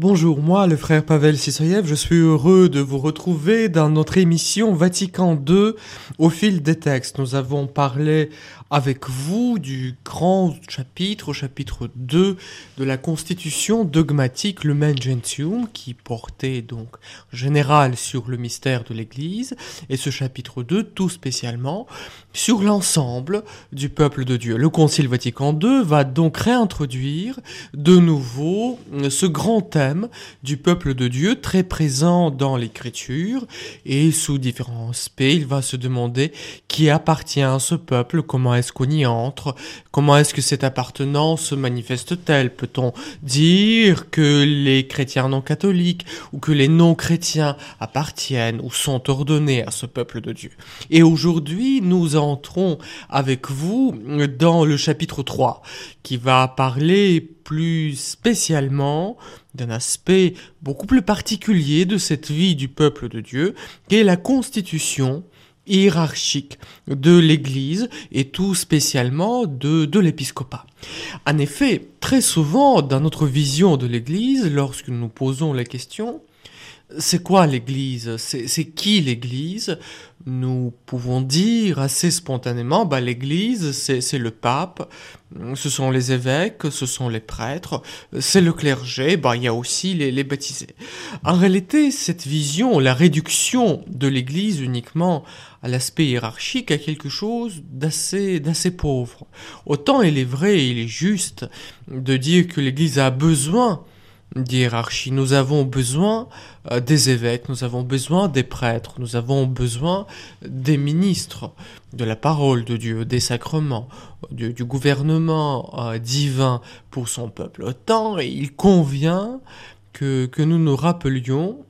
Bonjour, moi le frère Pavel Sisoyev, je suis heureux de vous retrouver dans notre émission Vatican II au fil des textes. Nous avons parlé avec vous du grand chapitre, au chapitre 2 de la constitution dogmatique Lumen Gentium, qui portait donc général sur le mystère de l'Église, et ce chapitre 2 tout spécialement sur l'ensemble du peuple de Dieu. Le Concile Vatican II va donc réintroduire de nouveau ce grand thème du peuple de Dieu très présent dans l'Écriture, et sous différents aspects, il va se demander qui appartient à ce peuple, comment est-ce qu'on y entre? Comment est-ce que cette appartenance se manifeste-t-elle? Peut-on dire que les chrétiens non catholiques ou que les non-chrétiens appartiennent ou sont ordonnés à ce peuple de Dieu? Et aujourd'hui, nous entrons avec vous dans le chapitre 3 qui va parler plus spécialement d'un aspect beaucoup plus particulier de cette vie du peuple de Dieu, qui est la constitution de l'Église et tout spécialement de, de l'épiscopat. En effet, très souvent dans notre vision de l'Église, lorsque nous posons la question, c'est quoi l'Église? C'est qui l'Église? Nous pouvons dire assez spontanément, bah, l'Église, c'est le pape, ce sont les évêques, ce sont les prêtres, c'est le clergé, bah, il y a aussi les, les baptisés. En réalité, cette vision, la réduction de l'Église uniquement à l'aspect hiérarchique, a quelque chose d'assez pauvre. Autant il est vrai, il est juste de dire que l'Église a besoin d'hiérarchie. Nous avons besoin euh, des évêques, nous avons besoin des prêtres, nous avons besoin des ministres de la parole de Dieu, des sacrements, du, gouvernement euh, divin pour son peuple. Autant il convient que, que nous nous rappelions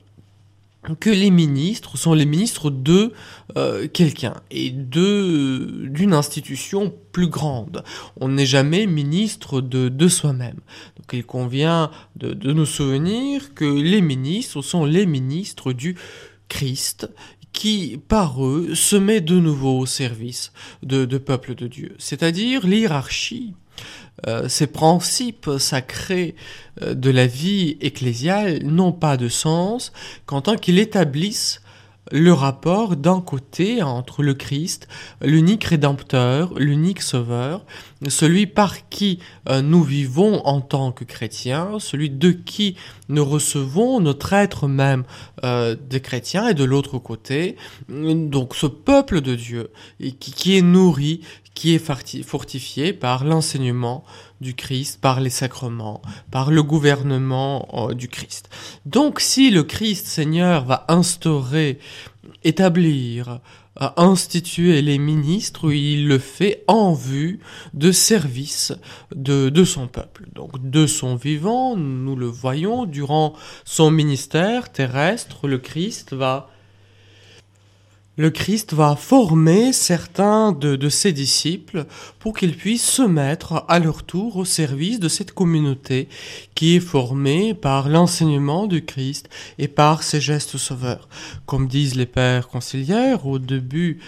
que les ministres sont les ministres de euh, quelqu'un et de d'une institution plus grande. On n'est jamais ministre de, de soi-même. Donc il convient de, de nous souvenir que les ministres sont les ministres du Christ qui, par eux, se met de nouveau au service de, de peuple de Dieu. C'est-à-dire l'hierarchie ces principes sacrés euh, de la vie ecclésiale n'ont pas de sens qu'en tant qu'ils établissent le rapport d'un côté entre le Christ, l'unique rédempteur, l'unique sauveur, celui par qui euh, nous vivons en tant que chrétiens, celui de qui nous recevons notre être même euh, de chrétiens, et de l'autre côté, donc ce peuple de Dieu qui, qui est nourri, qui est fortifié par l'enseignement du Christ, par les sacrements, par le gouvernement euh, du Christ. Donc si le Christ Seigneur va instaurer, établir, euh, instituer les ministres, il le fait en vue de service de, de son peuple. Donc de son vivant, nous le voyons, durant son ministère terrestre, le Christ va le Christ va former certains de, ses disciples pour qu'ils puissent se mettre à leur tour au service de cette communauté qui est formée par l'enseignement du Christ et par ses gestes sauveurs. Comme disent les pères conciliaires au début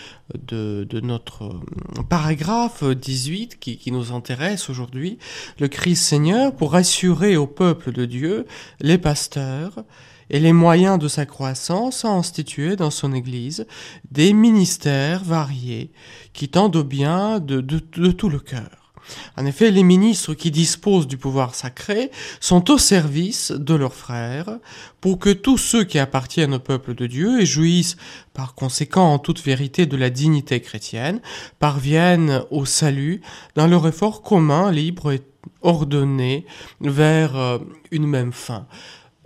de, notre paragraphe 18 qui, qui nous intéresse aujourd'hui, le Christ Seigneur, pour assurer au peuple de Dieu, les pasteurs, et les moyens de sa croissance a institué dans son Église des ministères variés qui tendent au bien de, de, tout le cœur. En effet, les ministres qui disposent du pouvoir sacré sont au service de leurs frères pour que tous ceux qui appartiennent au peuple de Dieu et jouissent par conséquent en toute vérité de la dignité chrétienne parviennent au salut dans leur effort commun, libre et ordonné vers euh, une même fin.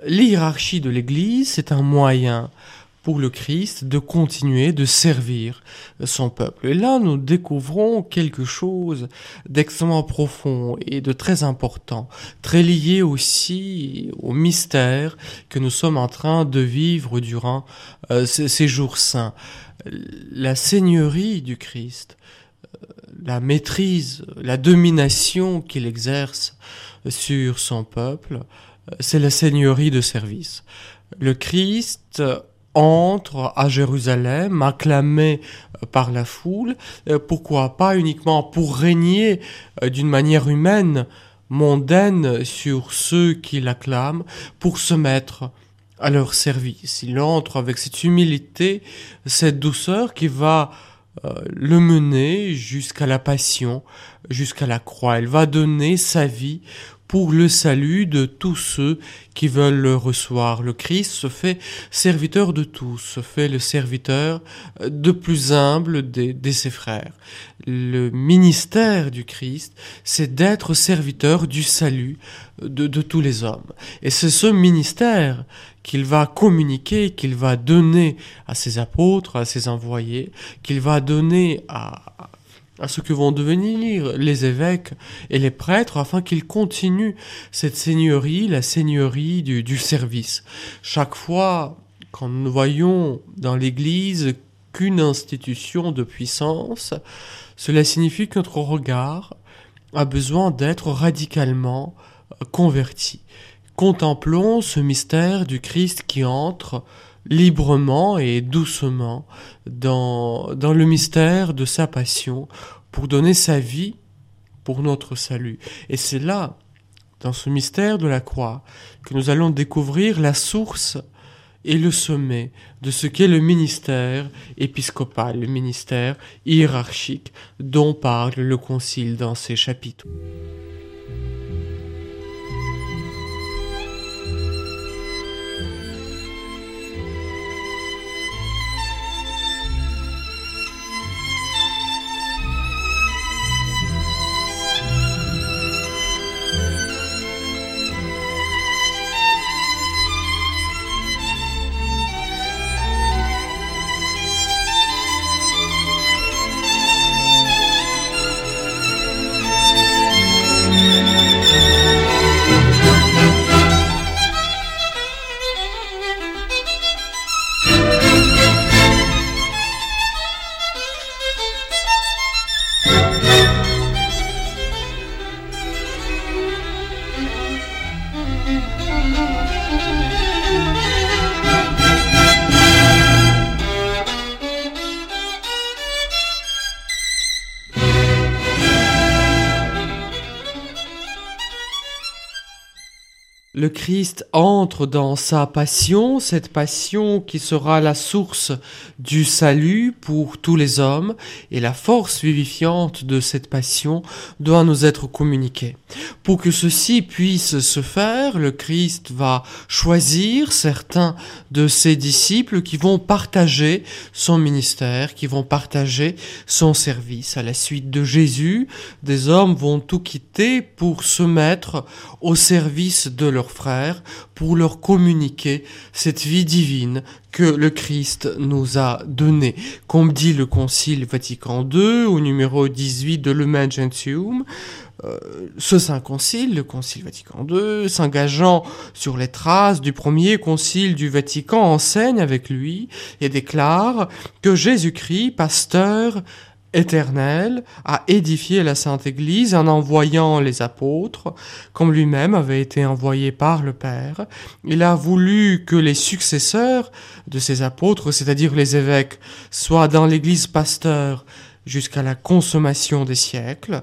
L'hiérarchie de l'Église, c'est un moyen pour le Christ de continuer de servir son peuple. Et là, nous découvrons quelque chose d'extrêmement profond et de très important, très lié aussi au mystère que nous sommes en train de vivre durant euh, ces, jours saints. La seigneurie du Christ, euh, la maîtrise, la domination qu'il exerce sur son peuple, c'est la seigneurie de service. Le Christ entre à Jérusalem, acclamé euh, par la foule, euh, pourquoi pas uniquement pour régner d'une manière humaine, mondaine sur ceux qui l'acclament, pour se mettre à leur service. Il entre avec cette humilité, cette douceur qui va le mener jusqu'à la passion, jusqu'à la croix. Elle va donner sa vie pour le salut de tous ceux qui veulent le recevoir. Le Christ se fait serviteur de tous, se fait le serviteur de plus humble de, ses frères. Le ministère du Christ, c'est d'être serviteur du salut de, de tous les hommes. Et c'est ce ministère qu'il va communiquer, qu'il va donner à ses apôtres, à ses envoyés, qu'il va donner à, à ce que vont devenir les évêques et les prêtres afin qu'ils continuent cette seigneurie, la seigneurie du, service. Chaque fois quand nous voyons dans l'Église qu'une institution de puissance, cela signifie que notre regard a besoin d'être radicalement converti. Contemplons ce mystère du Christ qui entre librement et doucement dans, dans le mystère de sa passion pour donner sa vie pour notre salut. Et c'est là, dans ce mystère de la croix, que nous allons découvrir la source et le sommet de ce qu'est le ministère épiscopal, le ministère hiérarchique dont parle le Concile dans ses chapitres. Christ entre dans sa passion, cette passion qui sera la source du salut pour tous les hommes, et la force vivifiante de cette passion doit nous être communiquée. Pour que ceci puisse se faire, le Christ va choisir certains de ses disciples qui vont partager son ministère, qui vont partager son service. À la suite de Jésus, des hommes vont tout quitter pour se mettre au service de leur frères pour leur communiquer cette vie divine que le Christ nous a donnée. Comme dit le Concile Vatican II au numéro 18 de Lumen euh, ce Saint Concile, le Concile Vatican II, s'engageant sur les traces du premier Concile du Vatican, enseigne avec lui et déclare que Jésus-Christ, pasteur, éternel a édifié la Sainte Église en envoyant les apôtres, comme lui-même avait été envoyé par le Père. Il a voulu que les successeurs de ces apôtres, c'est-à-dire les évêques, soient dans l'Église pasteur jusqu'à la consommation des siècles,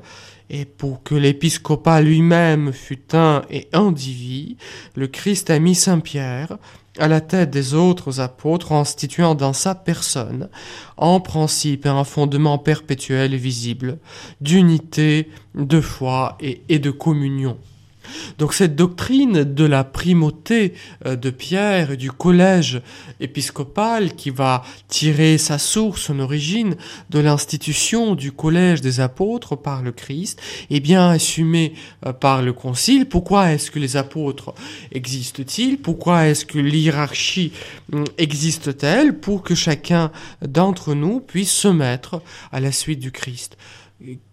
et pour que l'épiscopat lui-même fût un et indivis, le Christ a mis Saint Pierre à la tête des autres apôtres, instituant dans sa personne, en principe, un fondement perpétuel et visible, d'unité, de foi et de communion. Donc cette doctrine de la primauté euh, de Pierre et du collège épiscopal qui va tirer sa source, son origine de l'institution du collège des apôtres par le Christ, est bien assumée euh, par le concile. Pourquoi est-ce que les apôtres existent-ils? Pourquoi est-ce que l'hierarchie hum, existe-t-elle Pour que chacun d'entre nous puisse se mettre à la suite du Christ?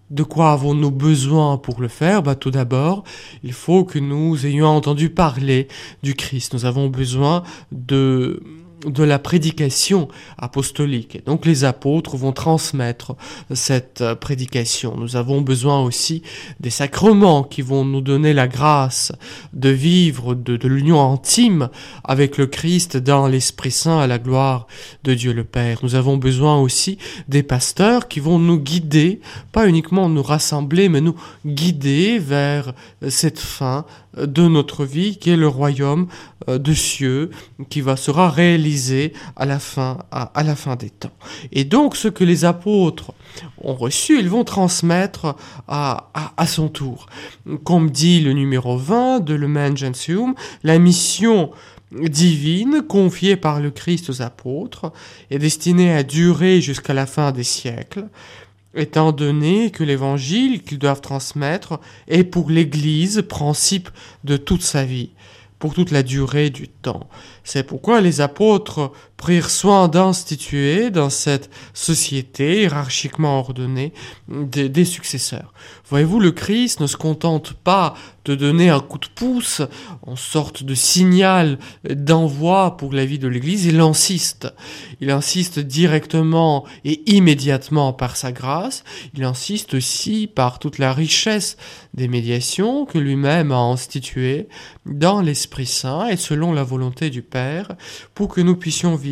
De quoi avons-nous besoin pour le faire? Bah, Tout d'abord, il faut que nous ayons entendu parler du Christ. Nous avons besoin de de la prédication apostolique. donc les apôtres vont transmettre cette euh, prédication. Nous avons besoin aussi des sacrements qui vont nous donner la grâce de vivre de, de l'union intime avec le Christ dans l'Esprit Saint à la gloire de Dieu le Père. Nous avons besoin aussi des pasteurs qui vont nous guider, pas uniquement nous rassembler, mais nous guider vers cette fin de notre vie, qui est le royaume euh, de cieux, qui va sera réalisé à la fin, à, la fin des temps. Et donc, ce que les apôtres ont reçu, ils vont transmettre à, à, son tour. Comme dit le numéro 20 de Le Gentium, la mission divine confiée par le Christ aux apôtres est destinée à durer jusqu'à la fin des siècles étant donné que l'évangile qu'ils doivent transmettre est pour l'Église principe de toute sa vie, pour toute la durée du temps. C'est pourquoi les apôtres prirent soin d'instituer dans cette société hiérarchiquement ordonnée des, des successeurs. Voyez-vous, le Christ ne se contente pas de donner un coup de pouce en sorte de signal d'envoi pour la vie de l'Église, il insiste. Il insiste directement et immédiatement par sa grâce, il insiste aussi par toute la richesse des médiations que lui-même a instituées dans l'Esprit Saint et selon la volonté du Père, pour que nous puissions vivre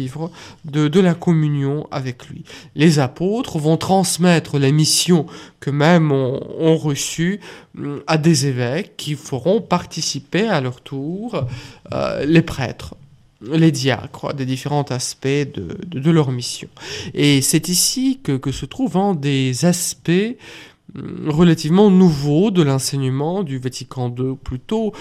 de, la communion avec lui. Les apôtres vont transmettre la mission que même ont, ont reçue hum, à des évêques qui feront participer à leur tour euh, les prêtres les diacres des différents aspects de, leur mission. Et c'est ici que, se trouvent des aspects relativement nouveau de l'enseignement du Vatican II. Plutôt,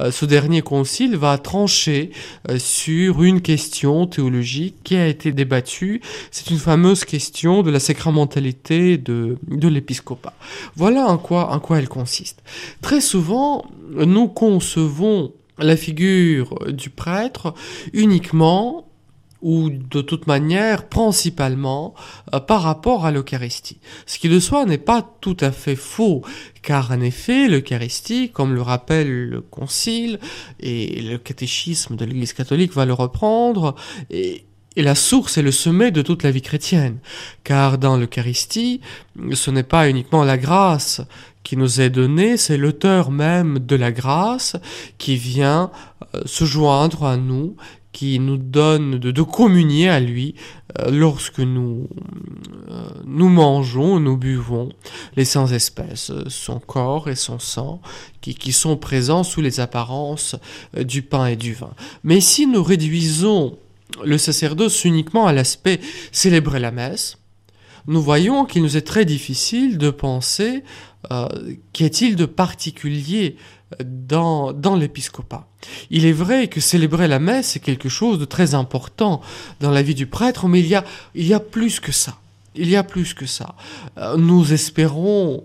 euh, ce dernier concile va trancher euh, sur une question théologique qui a été débattue. C'est une fameuse question de la sacramentalité de, de l'épiscopat. Voilà en quoi, en quoi elle consiste. Très souvent, nous concevons la figure du prêtre uniquement ou de toute manière principalement euh, par rapport à l'Eucharistie. Ce qui de soi n'est pas tout à fait faux, car en effet l'Eucharistie, comme le rappelle le Concile, et le catéchisme de l'Église catholique va le reprendre, et et la source est le sommet de toute la vie chrétienne, car dans l'Eucharistie, ce n'est pas uniquement la grâce qui nous est donnée, c'est l'auteur même de la grâce qui vient euh, se joindre à nous, qui nous donne de, communier à lui euh, lorsque nous, euh, nous mangeons, nous buvons les sans espèces, son corps et son sang, qui, qui sont présents sous les apparences euh, du pain et du vin. Mais si nous réduisons le sacerdoce uniquement à l'aspect célébrer la messe, nous voyons qu'il nous est très difficile de penser euh, qu'est-il de particulier dans, dans l'épiscopat. Il est vrai que célébrer la messe est quelque chose de très important dans la vie du prêtre, mais il y a, il y a plus que ça. Il y a plus que ça. Euh, nous espérons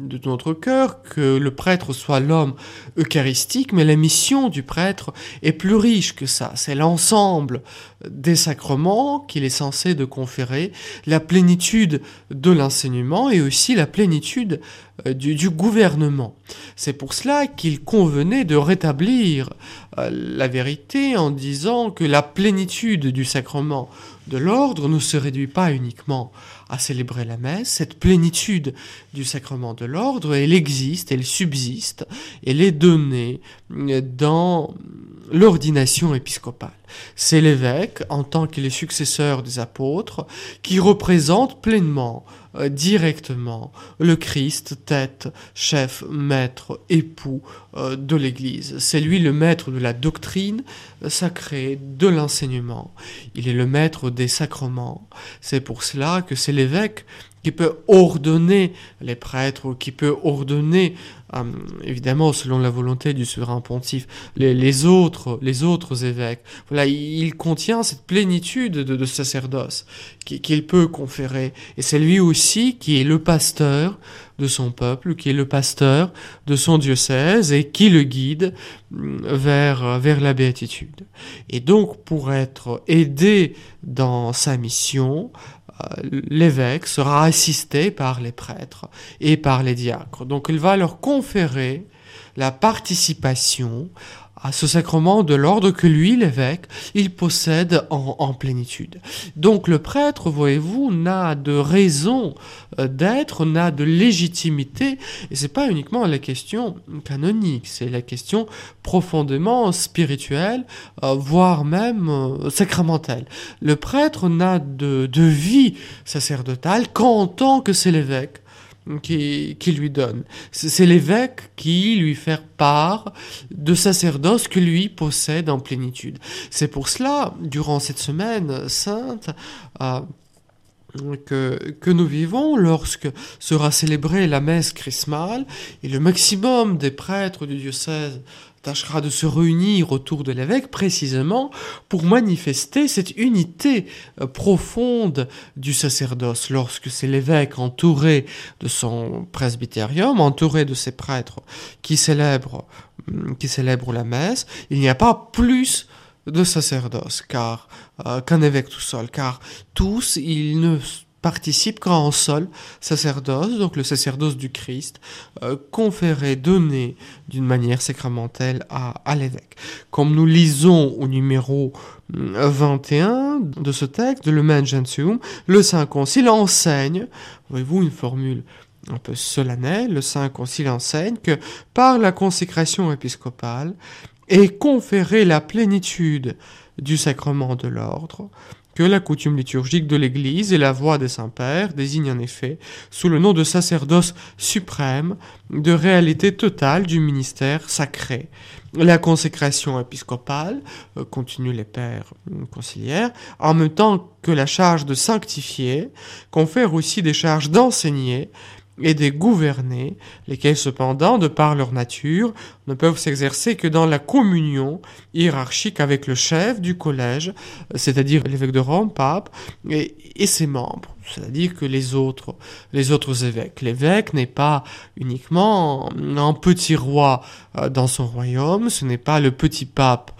de notre cœur que le prêtre soit l'homme eucharistique, mais la mission du prêtre est plus riche que ça. C'est l'ensemble des sacrements qu'il est censé de conférer, la plénitude de l'enseignement et aussi la plénitude euh, du, du gouvernement. C'est pour cela qu'il convenait de rétablir euh, la vérité en disant que la plénitude du sacrement de l'ordre ne se réduit pas uniquement à célébrer la messe, cette plénitude du sacrement de l'ordre, elle existe, elle subsiste, elle est donnée dans l'ordination épiscopale. C'est l'évêque, en tant qu'il est successeur des apôtres, qui représente pleinement, euh, directement, le Christ, tête, chef, maître, époux euh, de l'Église. C'est lui le maître de la doctrine sacrée, de l'enseignement. Il est le maître des sacrements. C'est pour cela que c'est l'évêque qui peut ordonner les prêtres, qui peut ordonner, euh, évidemment selon la volonté du souverain pontife, les, autres, les autres évêques. Voilà, il, contient cette plénitude de, sacerdoce qu'il peut conférer. Et c'est lui aussi qui est le pasteur de son peuple, qui est le pasteur de son diocèse et qui le guide mm, vers, vers la béatitude. Et donc, pour être aidé dans sa mission, l'évêque sera assisté par les prêtres et par les diacres. Donc il va leur conférer la participation à ce sacrement de l'ordre que lui, l'évêque, il possède en, plénitude. Donc le prêtre, voyez-vous, n'a de raison euh, d'être, n'a de légitimité, et c'est pas uniquement la question canonique, c'est la question profondément spirituelle, euh, voire même euh, sacramentelle. Le prêtre n'a de, de vie sacerdotale qu'en tant que c'est l'évêque qui, qui lui donne. C'est l'évêque qui lui fait part de sacerdoce que lui possède en plénitude. C'est pour cela, durant cette semaine sainte, euh, que, que, nous vivons lorsque sera célébrée la messe chrismale et le maximum des prêtres du diocèse tâchera de se réunir autour de l'évêque précisément pour manifester cette unité euh, profonde du sacerdoce. Lorsque c'est l'évêque entouré de son presbytérium, entouré de ses prêtres qui célèbrent, hum, la messe, il n'y a pas plus de sacerdoce car euh, qu'un évêque tout seul, car tous ils ne participe qu'en seul sacerdoce, donc le sacerdoce du Christ, euh, conféré, donné d'une manière sacramentelle à, l'évêque. Comme nous lisons au numéro 21 hum, de ce texte, de Le Gentium, le Saint Concile enseigne, voyez-vous une formule un peu solennelle, le Saint Concile enseigne que par la consécration épiscopale est conférée la plénitude du sacrement de l'ordre, que la coutume liturgique de l'Église et la voix des saints-pères désignent en effet, sous le nom de sacerdoce suprême, de réalité totale du ministère sacré. La consécration épiscopale, euh, continuent les pères euh, conciliaires, en même temps que la charge de sanctifier, confère aussi des charges d'enseigner, et des gouvernés, lesquels cependant, de par leur nature, ne peuvent s'exercer que dans la communion hiérarchique avec le chef du collège, c'est-à-dire l'évêque de Rome, pape, et, ses membres, c'est-à-dire que les autres, les autres évêques. L'évêque n'est pas uniquement un petit roi euh, dans son royaume, ce n'est pas le petit pape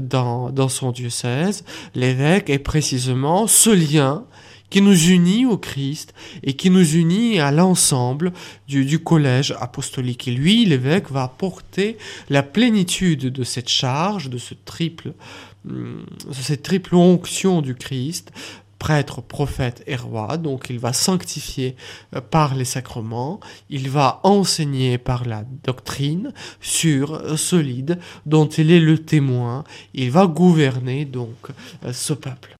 dans, dans son diocèse, l'évêque est précisément ce lien qui nous unit au Christ et qui nous unit à l'ensemble du, collège apostolique. Et lui, l'évêque, va porter la plénitude de cette charge, de ce triple, hum, cette triple onction du Christ, prêtre, prophète et roi. Donc il va sanctifier euh, par les sacrements, il va enseigner par la doctrine sûre, euh, solide, dont il est le témoin, il va gouverner donc euh, ce peuple.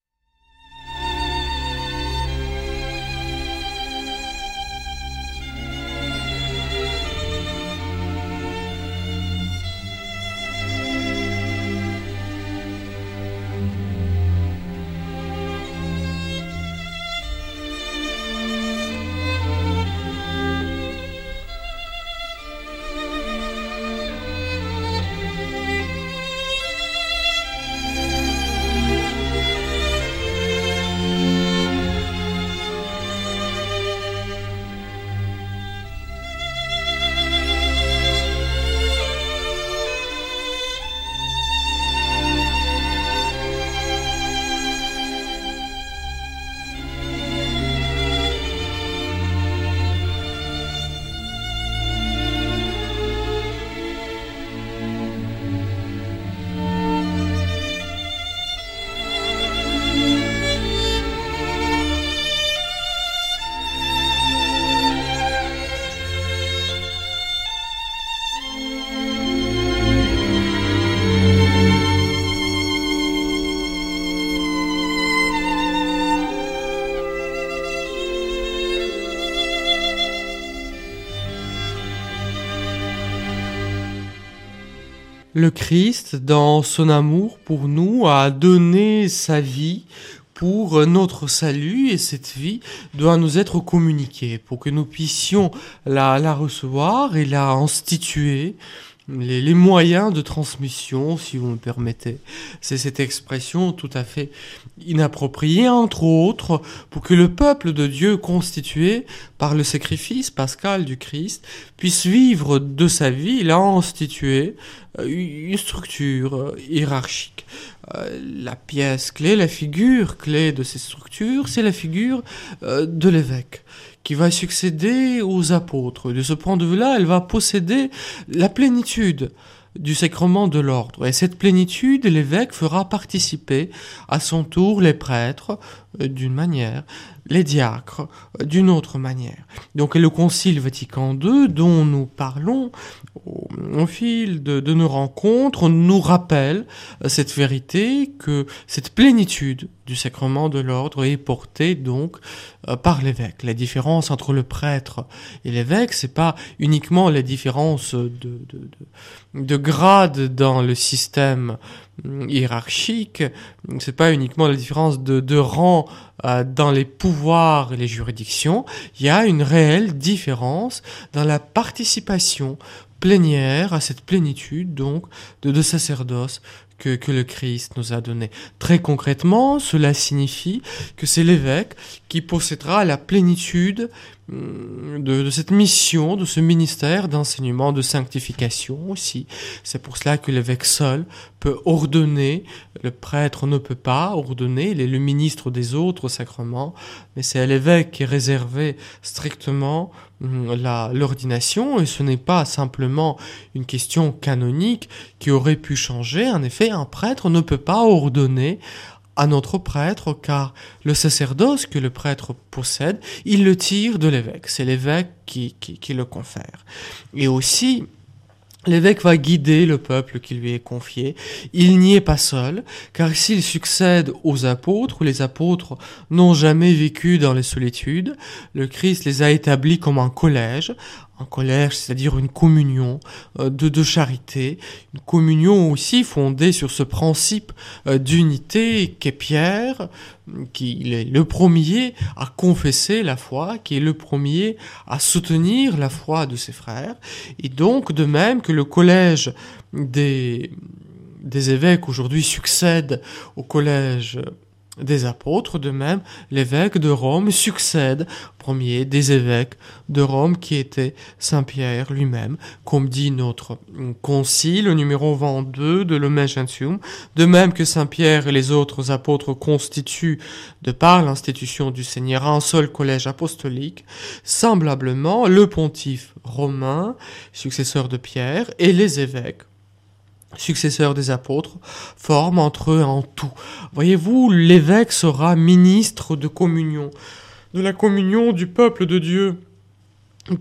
Le Christ, dans son amour pour nous, a donné sa vie pour notre salut et cette vie doit nous être communiquée pour que nous puissions la, la recevoir et la instituer les, moyens de transmission, si vous me permettez. C'est cette expression tout à fait inappropriée, entre autres, pour que le peuple de Dieu constitué par le sacrifice pascal du Christ puisse vivre de sa vie, il a institué euh, une structure euh, hiérarchique. Euh, la pièce clé, la figure clé de cette structure, c'est la figure de l'évêque qui va succéder aux apôtres. De ce point de vue-là, elle va posséder la plénitude du sacrement de l'ordre. Et cette plénitude, l'évêque fera participer à son tour les prêtres d'une manière, les diacres euh, d'une autre manière. Donc le Concile Vatican II, dont nous parlons au, fil de, nos rencontres, nous rappelle euh, cette vérité que cette plénitude du sacrement de l'ordre est portée donc par l'évêque. La différence entre le prêtre et l'évêque, c'est pas uniquement la différence de, de, de grade dans le système hiérarchique, c'est pas uniquement la différence de, de rang euh, dans les pouvoirs et les juridictions, il y a une réelle différence dans la participation plénière à cette plénitude donc de, de sacerdoce que, que le Christ nous a donné. Très concrètement, cela signifie que c'est l'évêque qui possédera la plénitude de, de, cette mission, de ce ministère d'enseignement, de sanctification aussi. C'est pour cela que l'évêque seul peut ordonner, le prêtre ne peut pas ordonner, il est le ministre des autres sacrements, mais c'est à l'évêque qui est réservé strictement hum, l'ordination, et ce n'est pas simplement une question canonique qui aurait pu changer. En effet, un prêtre ne peut pas ordonner à notre prêtre, car le sacerdoce que le prêtre possède, il le tire de l'évêque. C'est l'évêque qui, qui, qui, le confère. Et aussi, L'évêque va guider le peuple qui lui est confié. Il n'y est pas seul, car s'il succède aux apôtres, les apôtres n'ont jamais vécu dans les solitudes, le Christ les a établis comme un collège, un collège, c'est-à-dire une communion euh, de, charité, une communion aussi fondée sur ce principe euh, d'unité qu'est Pierre, qui est le premier à confesser la foi, qui est le premier à soutenir la foi de ses frères, et donc de même que le collège des évêques aujourd'hui succède au collège des apôtres, de même l'évêque de Rome succède premier des évêques de Rome qui était Saint Pierre lui-même, comme dit notre concile numéro 22 de l'Homme Gentium, de même que Saint Pierre et les autres apôtres constituent, de par l'institution du Seigneur, un seul collège apostolique, semblablement le pontife romain, successeur de Pierre, et les évêques successeurs des apôtres, forment entre eux en tout. Voyez-vous, l'évêque sera ministre de communion, de la communion du peuple de Dieu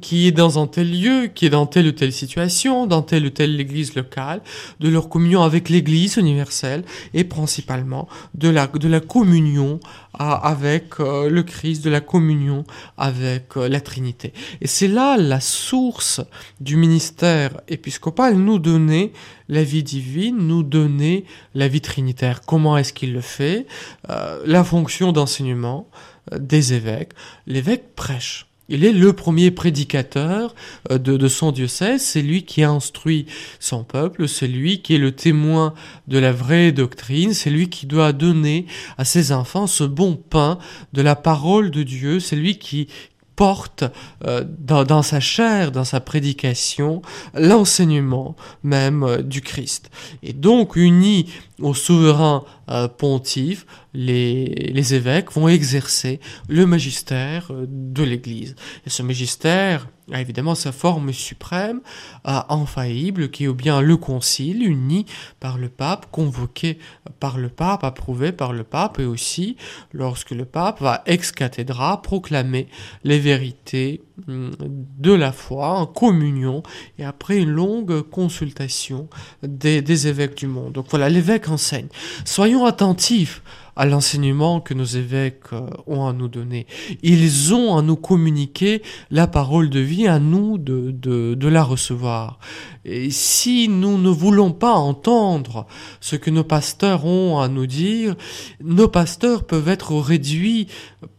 qui est dans un tel lieu, qui est dans telle ou telle situation, dans telle ou telle église locale, de leur communion avec l'église universelle et principalement de la, communion avec euh, le Christ, de la communion avec euh, la Trinité. Et c'est là la source du ministère épiscopal, nous donner la vie divine, nous donner la vie trinitaire. Comment est-ce qu'il le fait? Euh, La fonction d'enseignement des évêques. L'évêque prêche. Il est le premier prédicateur euh, de, de son diocèse, c'est lui qui instruit son peuple, c'est lui qui est le témoin de la vraie doctrine, c'est lui qui doit donner à ses enfants ce bon pain de la parole de Dieu, c'est lui qui, porte euh, dans, dans, sa chair, dans sa prédication, l'enseignement même euh, du Christ. Et donc, unis au souverain euh, pontife, les, les, évêques vont exercer le magistère euh, de l'Église. Et ce magistère évidemment sa forme suprême, euh, infaillible, qui est bien le concile, uni par le pape, convoqué par le pape, approuvé par le pape, et aussi lorsque le pape va ex cathedra proclamer les vérités hum, de la foi en communion, et après une longue consultation des évêques du monde. Donc voilà, l'évêque enseigne. Soyons attentifs à l'enseignement que nos évêques euh, ont à nous donner. Ils ont à nous communiquer la parole de vie, à nous de, de, de la recevoir. Et si nous ne voulons pas entendre ce que nos pasteurs ont à nous dire, nos pasteurs peuvent être réduits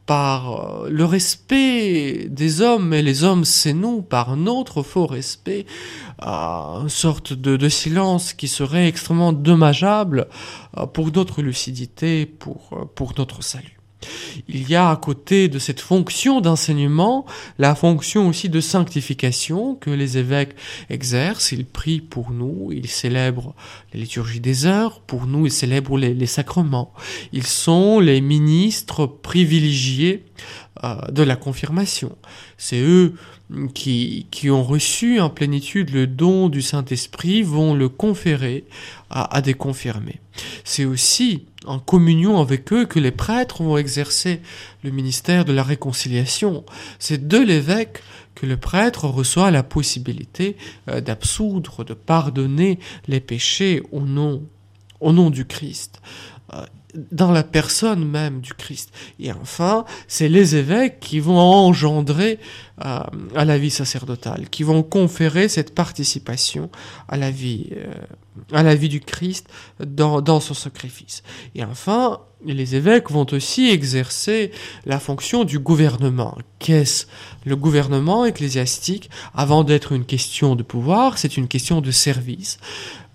par euh, le respect des hommes, et les hommes c'est nous, par notre faux respect, une sorte de, silence qui serait extrêmement dommageable euh, pour notre lucidité, pour, euh, pour notre salut. Il y a à côté de cette fonction d'enseignement la fonction aussi de sanctification que les évêques exercent. Ils prient pour nous, ils célèbrent la liturgie des heures, pour nous ils célèbrent les, sacrements. Ils sont les ministres privilégiés euh, de la confirmation. C'est eux qui, qui ont reçu en plénitude le don du Saint-Esprit vont le conférer à, à des confirmés. C'est aussi en communion avec eux que les prêtres vont exercer le ministère de la réconciliation. C'est de l'évêque que le prêtre reçoit la possibilité euh, d'absoudre, de pardonner les péchés au nom, au nom du Christ. Dans la personne même du Christ. Et enfin, c'est les évêques qui vont engendrer euh, à la vie sacerdotale, qui vont conférer cette participation à la vie, euh, à la vie du Christ dans, dans son sacrifice. Et enfin, les évêques vont aussi exercer la fonction du gouvernement. Qu'est-ce le gouvernement ecclésiastique? Avant d'être une question de pouvoir, c'est une question de service.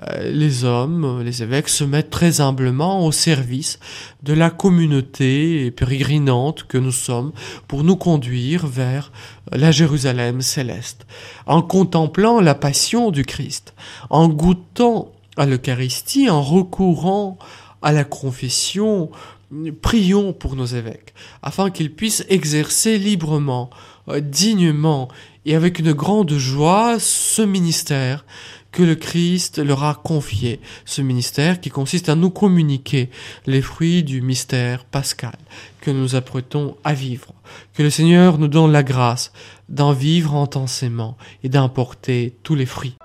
Euh, les hommes, les évêques se mettent très humblement au service de la communauté pérégrinante que nous sommes pour nous conduire vers la Jérusalem céleste, en contemplant la passion du Christ, en goûtant à l'Eucharistie, en recourant à la confession, prions pour nos évêques, afin qu'ils puissent exercer librement, euh, dignement et avec une grande joie ce ministère que le Christ leur a confié, ce ministère qui consiste à nous communiquer les fruits du mystère pascal que nous apprêtons à vivre. Que le Seigneur nous donne la grâce d'en vivre intensément et d'importer tous les fruits.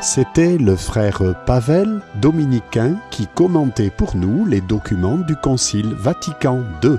C'était le frère Pavel, dominicain, qui commentait pour nous les documents du Concile Vatican II.